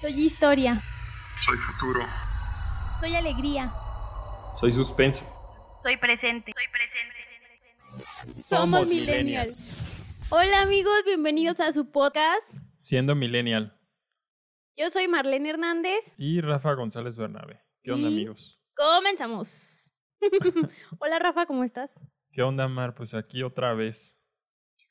Soy historia. Soy futuro. Soy alegría. Soy suspenso. Soy presente. Soy presente. Somos millennials. Hola amigos, bienvenidos a su podcast. Siendo millennial. Yo soy Marlene Hernández. Y Rafa González Bernabe. ¿Qué onda, Y- amigos? Comenzamos. Hola Rafa, ¿cómo estás? ¿Qué onda, Mar? Pues aquí otra vez.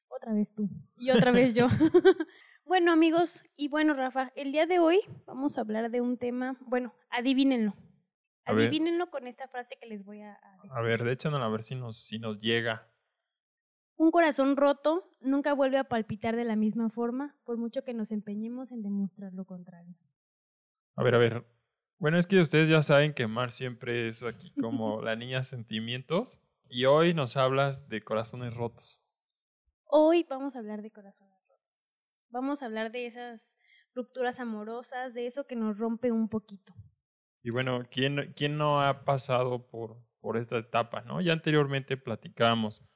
Otra vez tú. Y otra vez yo. bueno amigos, y bueno Rafa, el día de hoy vamos a hablar de un tema, bueno, adivínenlo. A ver. Adivínenlo con esta frase que les voy a, a decir. A ver, échanos a ver si nos, si nos llega. Un corazón roto nunca vuelve a palpitar de la misma forma, por mucho que nos empeñemos en demostrar lo contrario. A ver, a ver. Bueno, es que ustedes ya saben que Mar siempre es aquí como la niña sentimientos. Y hoy nos hablas de corazones rotos. Hoy vamos a hablar de corazones. Vamos a hablar de esas rupturas amorosas, de eso que nos rompe un poquito. Y bueno, ¿quién, quién no ha pasado por, por esta etapa, no? Ya anteriormente platicamos,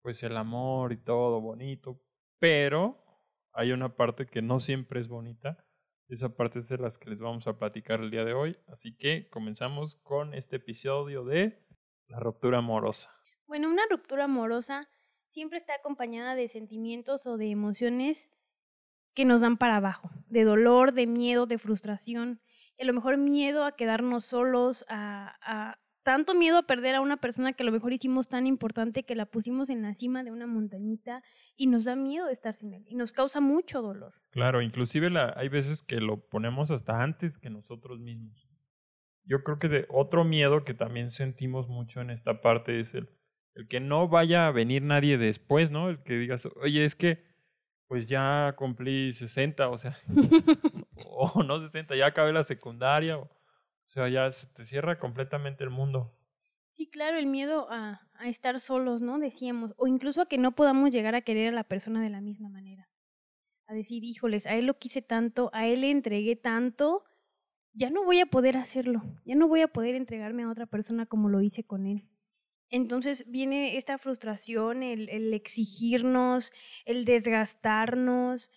pues el amor y todo bonito, pero hay una parte que no siempre es bonita. Esa parte es de las que les vamos a platicar el día de hoy. Así que comenzamos con este episodio de la ruptura amorosa. Bueno, una ruptura amorosa siempre está acompañada de sentimientos o de emociones que nos dan para abajo, de dolor, de miedo, de frustración, a lo mejor miedo a quedarnos solos, a, a tanto miedo a perder a una persona que a lo mejor hicimos tan importante que la pusimos en la cima de una montañita y nos da miedo de estar sin él y nos causa mucho dolor. Claro, inclusive la, hay veces que lo ponemos hasta antes que nosotros mismos. Yo creo que de otro miedo que también sentimos mucho en esta parte es el, el que no vaya a venir nadie después, ¿no? El que digas, oye, es que pues ya cumplí 60, o sea, o no 60, ya acabé la secundaria, o, sea, ya se te cierra completamente el mundo. Sí, claro, el miedo a, a estar solos, ¿no? Decíamos, o incluso a que no podamos llegar a querer a la persona de la misma manera. A decir, híjoles, a él lo quise tanto, a él le entregué tanto, ya no voy a poder hacerlo, ya no voy a poder entregarme a otra persona como lo hice con él. Entonces viene esta frustración, el, exigirnos, el desgastarnos,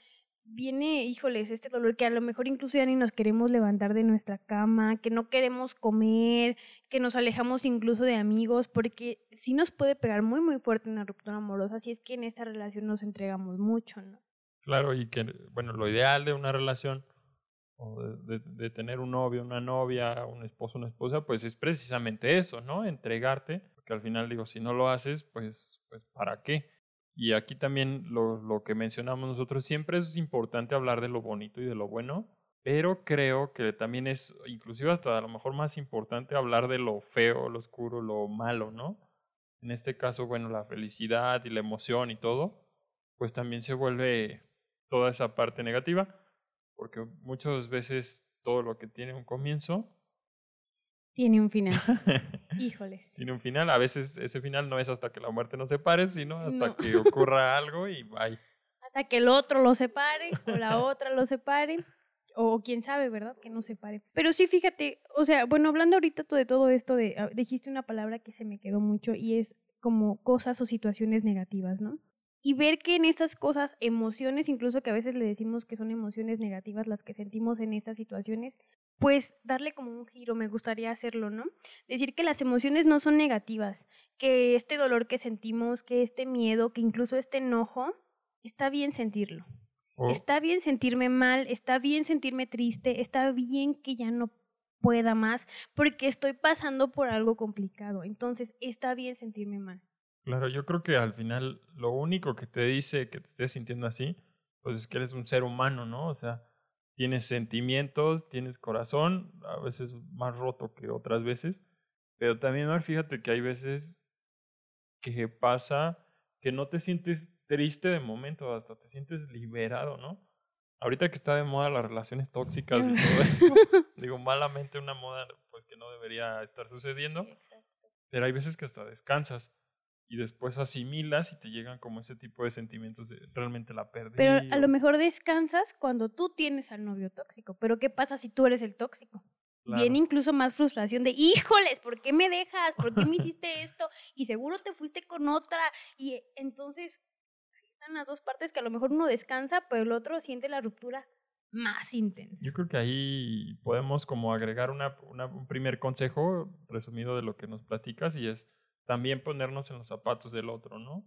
viene, híjoles, este dolor que a lo mejor incluso ya ni nos queremos levantar de nuestra cama, que no queremos comer, que nos alejamos incluso de amigos, porque sí nos puede pegar muy, muy fuerte una ruptura amorosa si es que en esta relación nos entregamos mucho, ¿no? Claro, y que, bueno, lo ideal de una relación o de, de, tener un novio, una novia, un esposo, una esposa, pues es precisamente eso, ¿no? Entregarte, porque al final digo, si no lo haces, pues, pues ¿para qué? Y aquí también lo, lo que mencionamos nosotros, siempre es importante hablar de lo bonito y de lo bueno, pero creo que también es, inclusive hasta a lo mejor más importante hablar de lo feo, lo oscuro, lo malo, ¿no? En este caso, bueno, la felicidad y la emoción y todo, pues también se vuelve toda esa parte negativa, porque muchas veces todo lo que tiene un comienzo tiene un final. Híjoles. tiene un final. A veces ese final no es hasta que la muerte nos separe, sino hasta No. que ocurra algo y bye. Hasta que el otro lo separe o la otra lo separe. O quién sabe, ¿verdad? Que no separe. Pero sí, fíjate, o sea, bueno, hablando ahorita de todo esto, de, ah, dijiste una palabra que se me quedó mucho y es como cosas o situaciones negativas, ¿no? Y ver que en estas cosas, emociones, incluso que a veces le decimos que son emociones negativas las que sentimos en estas situaciones, pues darle como un giro, me gustaría hacerlo, ¿no? Decir que las emociones no son negativas, que este dolor que sentimos, que este miedo, que incluso este enojo, está bien sentirlo. O- Está bien sentirme mal, está bien sentirme triste, está bien que ya no pueda más, porque estoy pasando por algo complicado. Entonces, está bien sentirme mal. Claro, yo creo que al final lo único que te dice que te estés sintiendo así, pues es que eres un ser humano, ¿no? O sea, tienes sentimientos, tienes corazón, a veces más roto que otras veces, pero también Mar, fíjate que hay veces que pasa que no te sientes triste de momento, hasta te sientes liberado, ¿no? Ahorita que está de moda las relaciones tóxicas y todo eso, digo malamente una moda pues que no debería estar sucediendo, pero hay veces que hasta descansas y después asimilas y te llegan como ese tipo de sentimientos de realmente la perdí. Pero a lo mejor descansas cuando tú tienes al novio tóxico. Pero ¿qué pasa si tú eres el tóxico? claro. Viene incluso más frustración de, híjoles, ¿por qué me dejas? ¿Por qué me hiciste esto? Y seguro te fuiste con otra. Y entonces ahí están las dos partes que a lo mejor uno descansa, pero el otro siente la ruptura más intensa. Yo creo que ahí podemos como agregar una, una, un primer consejo resumido de lo que nos platicas y es también ponernos en los zapatos del otro, ¿no?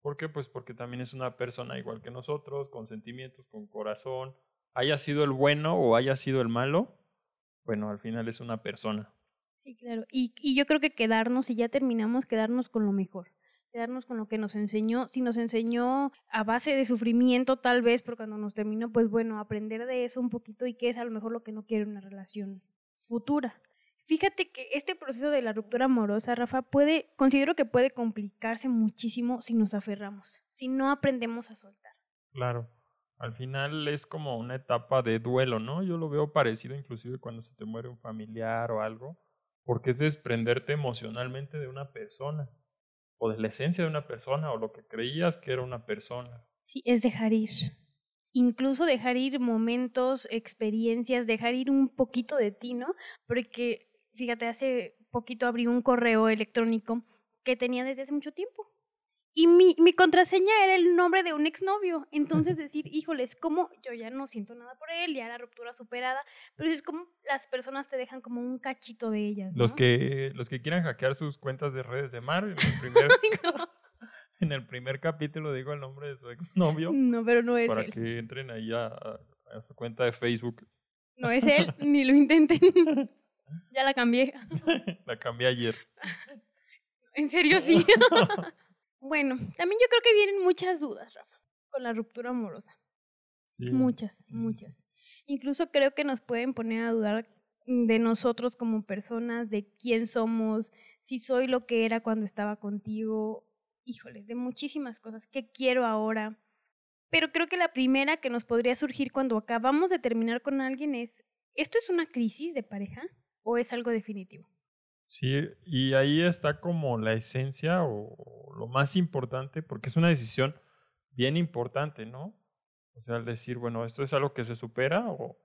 ¿Por qué? Pues porque también es una persona igual que nosotros, con sentimientos, con corazón, haya sido el bueno o haya sido el malo, bueno, al final es una persona. Sí, claro. Y, y yo creo que quedarnos, si ya terminamos, quedarnos con lo mejor quedarnos con lo que nos enseñó, si nos enseñó a base de sufrimiento tal vez, pero cuando nos terminó, pues bueno, aprender de eso un poquito y qué es a lo mejor lo que no quiere una relación futura. Fíjate que este proceso de la ruptura amorosa, Rafa, puede, considero que puede complicarse muchísimo si nos aferramos, si no aprendemos a soltar. Claro, al final es como una etapa de duelo, ¿no? Yo lo veo parecido inclusive cuando se te muere un familiar o algo, porque es desprenderte emocionalmente de una persona o de la esencia de una persona o lo que creías que era una persona. Sí, es dejar ir. Incluso dejar ir momentos, experiencias, dejar ir un poquito de ti, ¿no? Porque, fíjate, hace poquito abrí un correo electrónico que tenía desde hace mucho tiempo y mi, mi contraseña era el nombre de un exnovio. Entonces decir, híjoles, como yo ya no siento nada por él, ya la ruptura superada, pero es como las personas te dejan como un cachito de ellas. Los, que, los que quieran hackear sus cuentas de redes de Mar, en el primer, en el primer capítulo digo el nombre de su exnovio. No, pero no es Para que entren ahí a, a su cuenta de Facebook. No es él, ni lo intenten. Ya la cambié. la cambié ayer. ¿En serio sí? Bueno, también yo creo que vienen muchas dudas, Rafa, con la ruptura amorosa. Sí, muchas, muchas. Incluso creo que nos pueden poner a dudar de nosotros como personas, de quién somos, si soy lo que era cuando estaba contigo, híjoles, de muchísimas cosas, qué quiero ahora. Pero creo que la primera que nos podría surgir cuando acabamos de terminar con alguien es, ¿esto es una crisis de pareja o es algo definitivo? Sí, y ahí está como la esencia o lo más importante, porque es una decisión bien importante, ¿no? O sea, al decir, bueno, esto es algo que se supera o,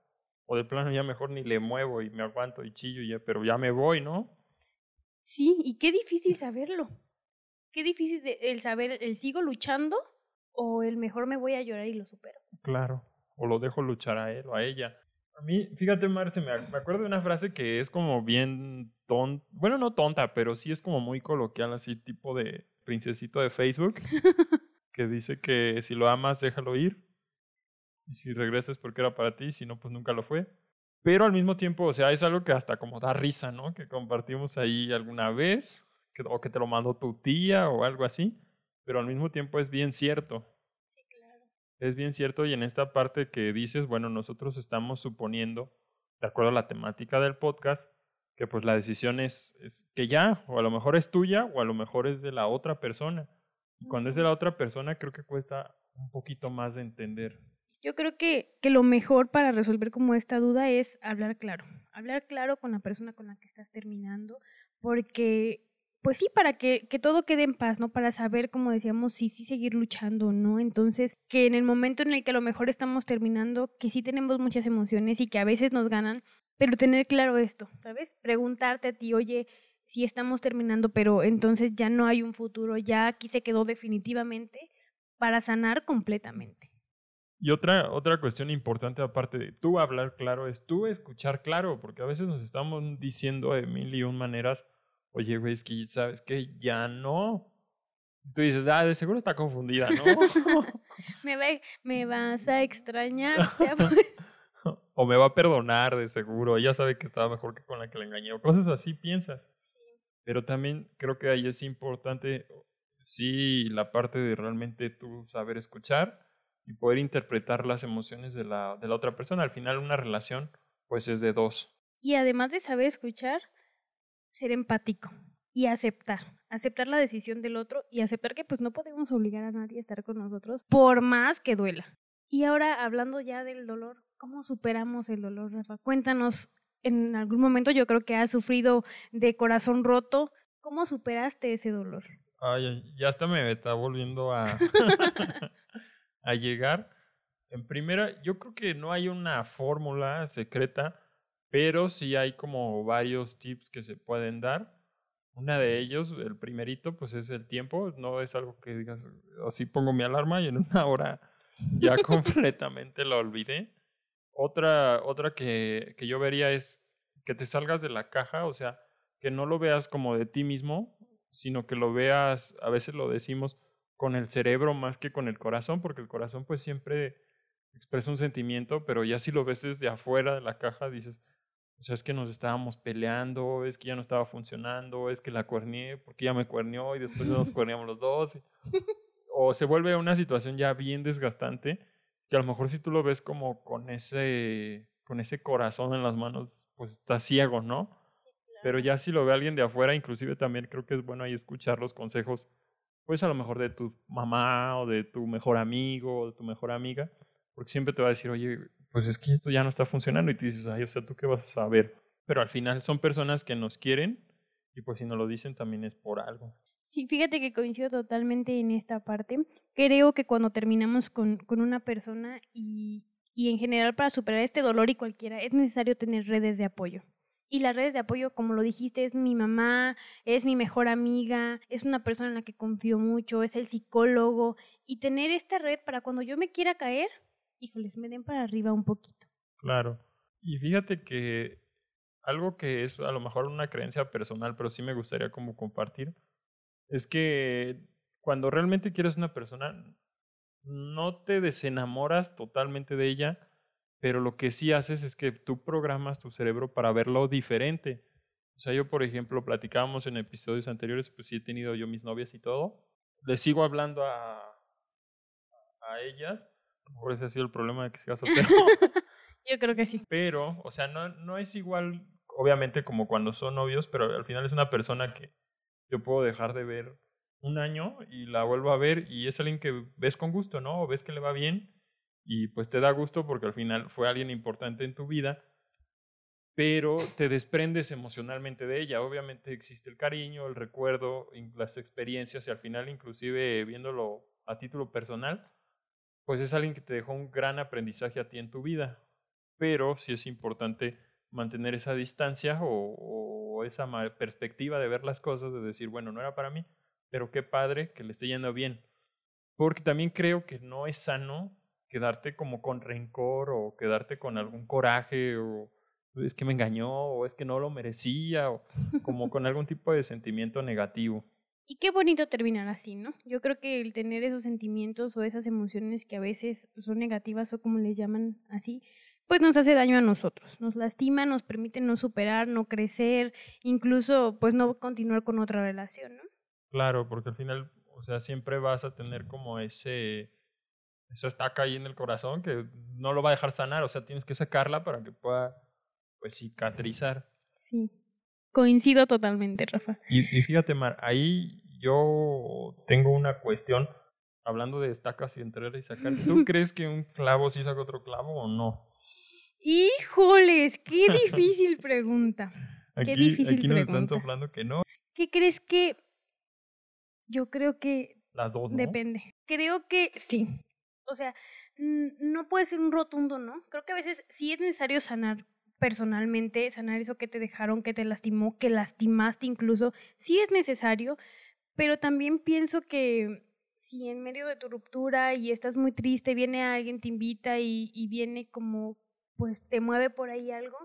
o de plano ya mejor ni le muevo y me aguanto y chillo, ya, pero ya me voy, ¿no? Sí, y qué difícil saberlo. Qué difícil el saber, el sigo luchando o el mejor me voy a llorar y lo supero. Claro, o lo dejo luchar a él o a ella. A mí, fíjate, Marce, me, me acuerdo de una frase que es como bien tonta, bueno, no tonta, pero sí es como muy coloquial, así tipo de princesito de Facebook, que dice que si lo amas, déjalo ir. Y si regresas porque era para ti, si no, pues nunca lo fue. Pero al mismo tiempo, o sea, es algo que hasta como da risa, ¿no? Que compartimos ahí alguna vez, que, o que te lo mandó tu tía o algo así, pero al mismo tiempo es bien cierto es bien cierto y en esta parte que dices, bueno, nosotros estamos suponiendo, de acuerdo a la temática del podcast, que pues la decisión es, es que ya, o a lo mejor es tuya o a lo mejor es de la otra persona. Y cuando es de la otra persona creo que cuesta un poquito más de entender. Yo creo que, que lo mejor para resolver como esta duda es hablar claro, hablar claro con la persona con la que estás terminando, porque pues sí, para que, que todo quede en paz, ¿no? Para saber, como decíamos, si sí, seguir luchando, ¿no? Entonces, que en el momento en el que a lo mejor estamos terminando, que sí tenemos muchas emociones y que a veces nos ganan, pero tener claro esto, ¿sabes? Preguntarte a ti, oye, sí estamos terminando, pero entonces ya no hay un futuro, ya aquí se quedó definitivamente para sanar completamente. Y otra, otra cuestión importante aparte de tú hablar claro es tú escuchar claro, porque a veces nos estamos diciendo de mil y un maneras oye, güey, es que sabes que ya no. Tú dices, ah, de seguro está confundida, ¿no? me, va, me vas a extrañar. o me va a perdonar, de seguro. Ella sabe que estaba mejor que con la que le engañé. O cosas así piensas. Sí. Pero también creo que ahí es importante, sí, la parte de realmente tú saber escuchar y poder interpretar las emociones de la, de la otra persona. Al final, una relación, pues es de dos. Y además de saber escuchar, ser empático y aceptar, aceptar la decisión del otro y aceptar que pues no podemos obligar a nadie a estar con nosotros por más que duela. Y ahora hablando ya del dolor, ¿cómo superamos el dolor, Rafa? Cuéntanos, en algún momento yo creo que has sufrido de corazón roto, ¿cómo superaste ese dolor? Ay, ya hasta me está volviendo a, a llegar. En primera, yo creo que no hay una fórmula secreta pero sí hay como varios tips que se pueden dar. Una de ellos, el primerito, pues es el tiempo. No es algo que digas, así pongo mi alarma y en una hora ya completamente lo olvidé. Otra, otra que, que yo vería es que te salgas de la caja, o sea, que no lo veas como de ti mismo, sino que lo veas, a veces lo decimos, con el cerebro más que con el corazón, porque el corazón pues siempre expresa un sentimiento, pero ya si lo ves desde afuera de la caja, dices, o sea, es que nos estábamos peleando, es que ya no estaba funcionando, es que la cuernié porque ya me cuernió y después nos cuerniamos los dos. O se vuelve una situación ya bien desgastante, que a lo mejor si tú lo ves como con ese, con ese corazón en las manos, pues está ciego, ¿no? Pero ya si lo ve alguien de afuera, inclusive también creo que es bueno ahí escuchar los consejos, pues a lo mejor de tu mamá o de tu mejor amigo o de tu mejor amiga, porque siempre te va a decir, oye, pues es que esto ya no está funcionando y tú dices, ay, o sea, ¿tú qué vas a saber? Pero al final son personas que nos quieren y pues si no lo dicen también es por algo. Sí, fíjate que coincido totalmente en esta parte. Creo que cuando terminamos con, con una persona y, y en general para superar este dolor y cualquiera, es necesario tener redes de apoyo. Y las redes de apoyo, como lo dijiste, es mi mamá, es mi mejor amiga, es una persona en la que confío mucho, es el psicólogo. Y tener esta red para cuando yo me quiera caer, híjoles, me den para arriba un poquito. Claro. Y fíjate que algo que es a lo mejor una creencia personal, pero sí me gustaría como compartir, es que cuando realmente quieres una persona, no te desenamoras totalmente de ella, pero lo que sí haces es que tú programas tu cerebro para verlo diferente. O sea, yo, por ejemplo, platicábamos en episodios anteriores, pues sí he tenido yo mis novias y todo. Les sigo hablando a, a ellas. Por ese ha sido el problema de que se soltero. yo creo que sí. Pero, o sea, no, no es igual, obviamente, como cuando son novios, pero al final es una persona que yo puedo dejar de ver un año y la vuelvo a ver y es alguien que ves con gusto, ¿no? O ves que le va bien y pues te da gusto porque al final fue alguien importante en tu vida, pero te desprendes emocionalmente de ella. Obviamente existe el cariño, el recuerdo, las experiencias y al final inclusive viéndolo a título personal, pues es alguien que te dejó un gran aprendizaje a ti en tu vida, pero sí es importante mantener esa distancia o, esa perspectiva de ver las cosas, de decir, bueno, no era para mí, pero qué padre que le esté yendo bien. Porque también creo que no es sano quedarte como con rencor o quedarte con algún coraje o es que me engañó o es que no lo merecía o como con algún tipo de sentimiento negativo. Y qué bonito terminar así, ¿no? Yo creo que el tener esos sentimientos o esas emociones que a veces son negativas o como les llaman así, pues nos hace daño a nosotros, nos lastima, nos permite no superar, no crecer, incluso pues no continuar con otra relación, ¿no? Claro, porque al final, o sea, siempre vas a tener como ese esa estaca ahí en el corazón que no lo va a dejar sanar, o sea, tienes que sacarla para que pueda, pues, cicatrizar. Sí, coincido totalmente, Rafa. Y, fíjate, Mar, ahí yo tengo una cuestión, hablando de estacas y entrar y sacar, ¿tú crees que un clavo sí saca otro clavo o no? Híjoles, qué difícil pregunta. Qué aquí, difícil aquí nos están soplando que no. ¿Qué crees que? Yo creo que las dos, ¿no? Depende. Creo que sí. O sea, no puede ser un rotundo, ¿no? Creo que a veces sí es necesario sanar personalmente, sanar eso que te dejaron, que te lastimó, que lastimaste incluso, sí es necesario, pero también pienso que si en medio de tu ruptura y estás muy triste, viene alguien, te invita y, y viene como, pues te mueve por ahí algo,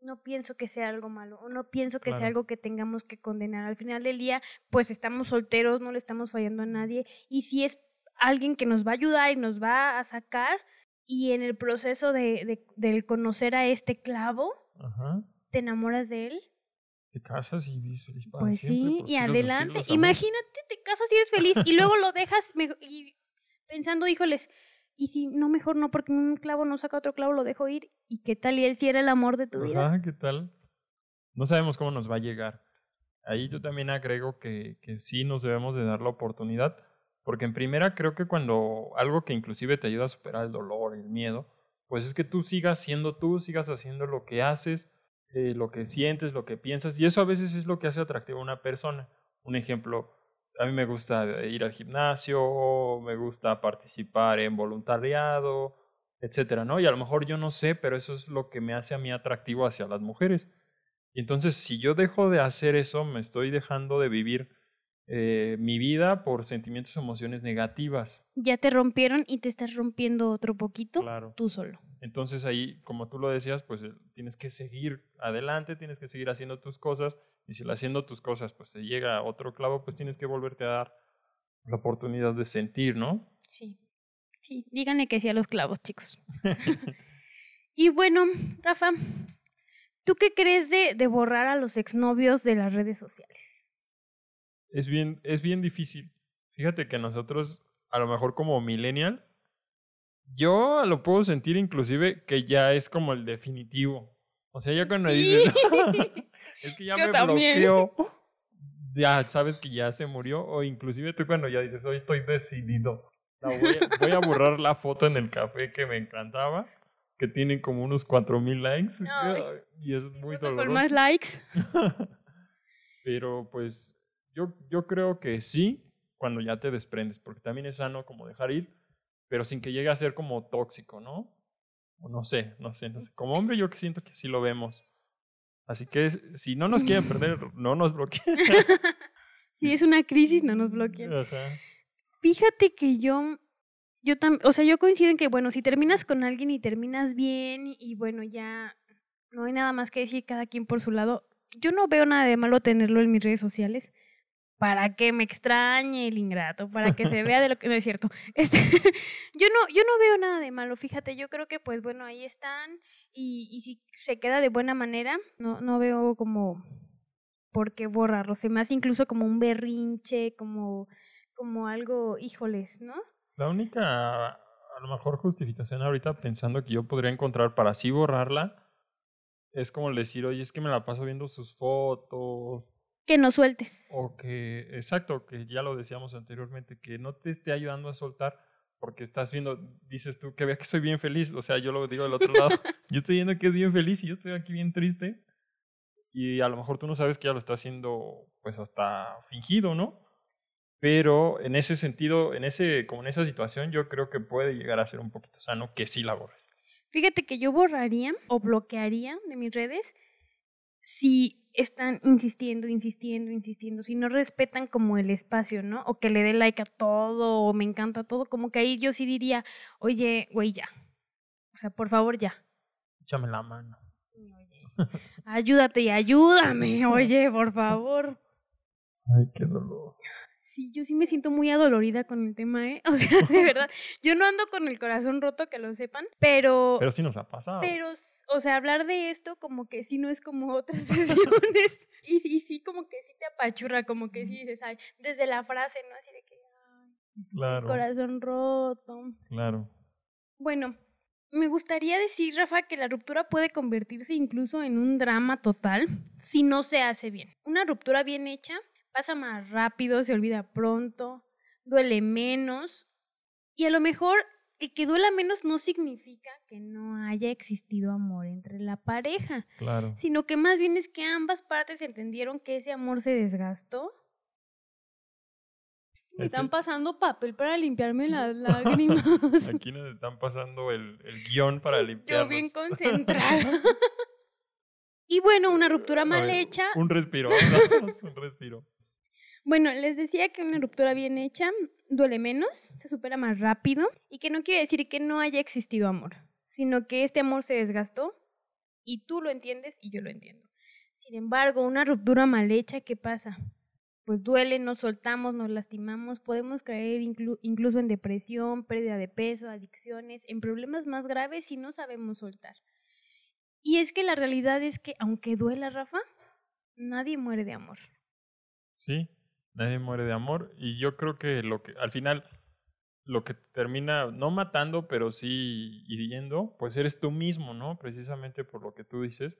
no pienso que sea algo malo, o no pienso que sea algo que tengamos que condenar. Al final del día, pues estamos solteros, no le estamos fallando a nadie, y si es alguien que nos va a ayudar y nos va a sacar y en el proceso de, de, conocer a este clavo, te enamoras de él. Te casas y vives feliz para pues siempre. sí, y adelante. Imagínate, te casas y eres feliz y luego lo dejas y pensando, híjoles, y si no, mejor no, porque un clavo no saca otro clavo, lo dejo ir. ¿Y qué tal? Y él si era el amor de tu vida. Ah, ¿qué tal? No sabemos cómo nos va a llegar. Ahí yo también agrego que, que sí nos debemos de dar la oportunidad porque en primera creo que cuando algo que inclusive te ayuda a superar el dolor, el miedo, pues es que tú sigas siendo tú, sigas haciendo lo que haces, eh, lo que sientes, lo que piensas, y eso a veces es lo que hace atractivo a una persona. Un ejemplo, a mí me gusta ir al gimnasio, me gusta participar en voluntariado, etcétera, ¿no? Y a lo mejor yo no sé, pero eso es lo que me hace a mí atractivo hacia las mujeres. Y entonces, si yo dejo de hacer eso, me estoy dejando de vivir eh, mi vida por sentimientos o emociones negativas. Ya te rompieron y te estás rompiendo otro poquito claro. tú solo. Entonces ahí, como tú lo decías, pues eh, tienes que seguir adelante, tienes que seguir haciendo tus cosas y si haciendo tus cosas pues te llega otro clavo, pues tienes que volverte a dar la oportunidad de sentir, ¿no? Sí. Sí, díganle que sí a los clavos, chicos. y bueno, Rafa, ¿tú qué crees de, de borrar a los exnovios de las redes sociales? Es bien, es bien difícil. Fíjate que nosotros, a lo mejor como millennial, yo lo puedo sentir inclusive que ya es como el definitivo. O sea, ya cuando dices, es que ya me bloqueó, ya sabes que ya se murió. O inclusive tú cuando ya dices, hoy estoy decidido. voy, a, borrar la foto en el café que me encantaba, que tiene como unos cuatro mil likes. Y es muy doloroso. Por más likes. Pero pues yo, yo creo que sí, cuando ya te desprendes, porque también es sano como dejar ir pero sin que llegue a ser como tóxico, ¿no? O no sé, no sé, no sé. Como hombre yo siento que sí lo vemos. Así que si no nos quieren perder, no nos bloqueen. si es una crisis, no nos bloqueen. Fíjate que yo, yo también, o sea, yo coincido en que, bueno, si terminas con alguien y terminas bien y bueno, ya no hay nada más que decir cada quien por su lado, yo no veo nada de malo tenerlo en mis redes sociales para que me extrañe el ingrato, para que se vea de lo que no es cierto. Este, yo no, yo no veo nada de malo, fíjate, yo creo que pues bueno, ahí están y, y si se queda de buena manera, no, no veo como por qué borrarlo, se me hace incluso como un berrinche, como, como algo, híjoles, ¿no? La única, a lo mejor justificación ahorita pensando que yo podría encontrar para así borrarla, es como decir, oye, es que me la paso viendo sus fotos, que no sueltes. O que, exacto, que ya lo decíamos anteriormente, que no te esté ayudando a soltar porque estás viendo, dices tú, que vea que soy bien feliz, o sea, yo lo digo del otro lado, yo estoy viendo que es bien feliz y yo estoy aquí bien triste y a lo mejor tú no sabes que ya lo está haciendo pues hasta fingido, ¿no? Pero en ese sentido, en ese, como en esa situación, yo creo que puede llegar a ser un poquito sano que sí la borres. Fíjate que yo borraría o bloquearía de mis redes si están insistiendo, insistiendo, insistiendo, si no respetan como el espacio, ¿no? O que le dé like a todo, o me encanta todo, como que ahí yo sí diría, oye, güey, ya. O sea, por favor, ya. Échame la mano. Ayúdate y ayúdame, oye, por favor. Ay, qué dolor. Sí, yo sí me siento muy adolorida con el tema, ¿eh? O sea, de verdad, yo no ando con el corazón roto, que lo sepan, pero... Pero sí nos ha pasado. Pero o sea, hablar de esto como que sí no es como otras sesiones. y, y sí como que sí te apachurra, como que sí dices, ay, desde la frase, ¿no? Así de que, ay, claro. corazón roto. Claro. Bueno, me gustaría decir, Rafa, que la ruptura puede convertirse incluso en un drama total si no se hace bien. Una ruptura bien hecha pasa más rápido, se olvida pronto, duele menos y a lo mejor y que duela menos no significa que no haya existido amor entre la pareja. Claro. Sino que más bien es que ambas partes entendieron que ese amor se desgastó. Me están pasando papel para limpiarme las lágrimas. Aquí nos están pasando el, el guion para limpiarnos. Yo bien concentrada. y bueno, una ruptura mal hecha. Un respiro, un respiro. Bueno, les decía que una ruptura bien hecha duele menos, se supera más rápido y que no quiere decir que no haya existido amor, sino que este amor se desgastó y tú lo entiendes y yo lo entiendo. Sin embargo, una ruptura mal hecha, ¿qué pasa? Pues duele, nos soltamos, nos lastimamos, podemos caer incluso en depresión, pérdida de peso, adicciones, en problemas más graves si no sabemos soltar. Y es que la realidad es que, aunque duela, Rafa, nadie muere de amor. Sí, nadie muere de amor y yo creo que lo que al final lo que termina no matando pero sí hiriendo pues eres tú mismo no precisamente por lo que tú dices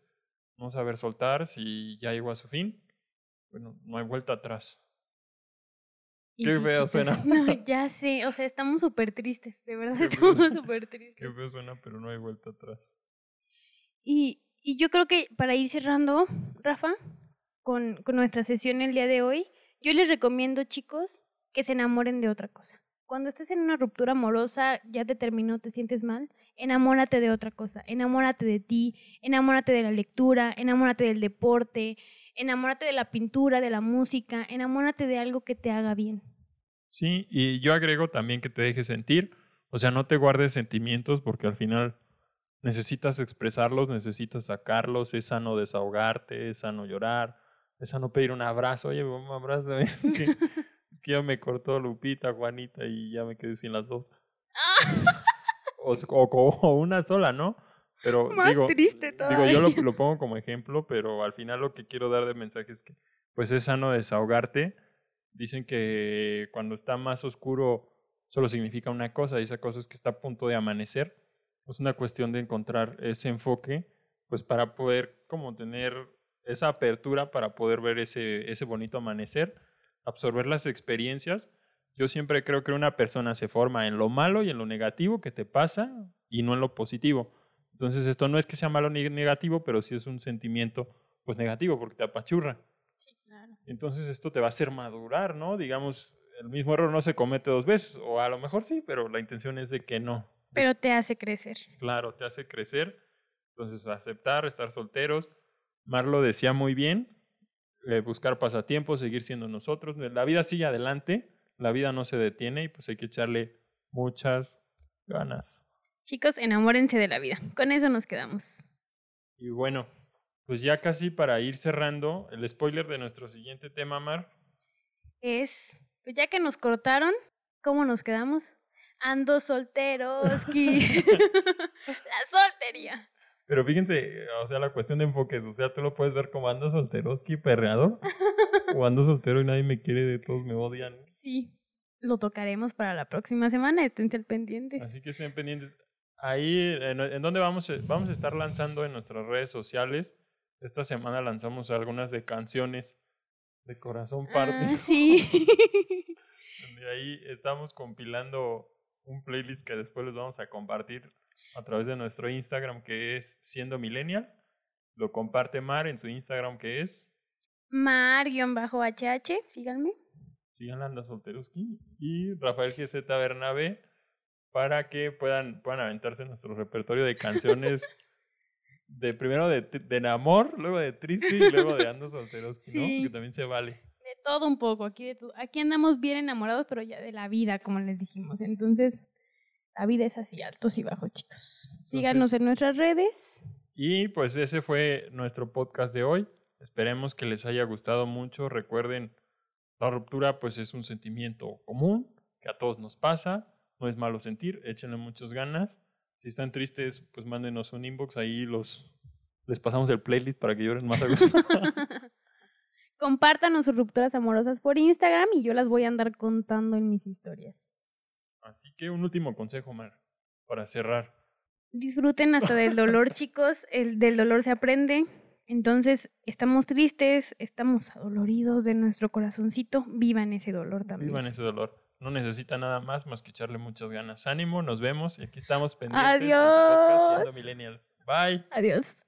no saber soltar si ya llegó a su fin bueno no hay vuelta atrás Qué feo suena. No, ya sé, o sea, estamos súper tristes, de verdad estamos súper tristes. Qué feo suena, pero no hay vuelta atrás. Y, y yo creo que para ir cerrando, Rafa, con, con nuestra sesión el día de hoy, yo les recomiendo, chicos, que se enamoren de otra cosa. Cuando estés en una ruptura amorosa, ya te terminó, te sientes mal, enamórate de otra cosa, enamórate de ti, enamórate de la lectura, enamórate del deporte, enamórate de la pintura, de la música, enamórate de algo que te haga bien. Sí, y yo agrego también que te dejes sentir, o sea, no te guardes sentimientos porque al final necesitas expresarlos, necesitas sacarlos, es sano desahogarte, es sano llorar, es sano pedir un abrazo, oye, un abrazo, es que, es que ya me cortó Lupita, Juanita y ya me quedé sin las dos. o, o, o una sola, ¿no? Pero Más digo, triste digo, todavía. yo lo, lo pongo como ejemplo, pero al final lo que quiero dar de mensaje es que pues es sano desahogarte. Dicen que cuando está más oscuro solo significa una cosa y esa cosa es que está a punto de amanecer. Es una cuestión de encontrar ese enfoque pues para poder como tener esa apertura para poder ver ese, ese bonito amanecer, absorber las experiencias. Yo siempre creo que una persona se forma en lo malo y en lo negativo que te pasa y no en lo positivo. Entonces esto no es que sea malo ni negativo, pero sí es un sentimiento pues negativo porque te apachurra. Claro. Entonces esto te va a hacer madurar, ¿no? Digamos, el mismo error no se comete dos veces, o a lo mejor sí, pero la intención es de que no. Pero te hace crecer. Claro, te hace crecer. Entonces, aceptar, estar solteros. Marlo decía muy bien, eh, buscar pasatiempos, seguir siendo nosotros. La vida sigue adelante, la vida no se detiene y pues hay que echarle muchas ganas. Chicos, enamórense de la vida. Con eso nos quedamos. Y bueno, pues ya casi para ir cerrando, el spoiler de nuestro siguiente tema, Mar. Es, pues ya que nos cortaron, ¿cómo nos quedamos? Ando solteroski. la soltería. Pero fíjense, o sea, la cuestión de enfoques, o sea, tú lo puedes ver como ando solteroski perreador, o ando soltero y nadie me quiere, de todos me odian. Sí, lo tocaremos para la próxima semana, estén al pendientes. Así que estén pendientes. Ahí, en, en donde vamos, a- vamos a estar lanzando en nuestras redes sociales. Esta semana lanzamos algunas de canciones de Corazón Parte. Ah, sí. donde ahí estamos compilando un playlist que después les vamos a compartir a través de nuestro Instagram que es Siendo Millennial. Lo comparte Mar en su Instagram que es Mar-HH, síganme. Sigan Anda Solteruski y Rafael GZ Bernabé para que puedan, puedan aventarse nuestro repertorio de canciones de primero de, de amor, luego de triste y luego de Ando Solteruski, ¿no? Sí. Porque también se vale. De todo un poco, aquí, de tu- aquí andamos bien enamorados, pero ya de la vida, como les dijimos. Entonces, la vida es así, altos y bajos, chicos. Síganos en nuestras redes. Y pues ese fue nuestro podcast de hoy. Esperemos que les haya gustado mucho. Recuerden, la ruptura pues es un sentimiento común que a todos nos pasa. No es malo sentir, échenle muchas ganas. Si están tristes, pues mándenos un inbox. Ahí los les pasamos el playlist para que lloren más a gusto. Compártanos sus rupturas amorosas por Instagram y yo las voy a andar contando en mis historias. Así que un último consejo, Mar, para cerrar. Disfruten hasta del dolor, chicos. El del dolor se aprende. Entonces, estamos tristes, estamos adoloridos de nuestro corazoncito. Vivan ese dolor también. Vivan ese dolor. No necesita nada más más que echarle muchas ganas. Ánimo, nos vemos y aquí estamos pendientes. su Adiós. podcast Siendo Millennials. Bye. Adiós.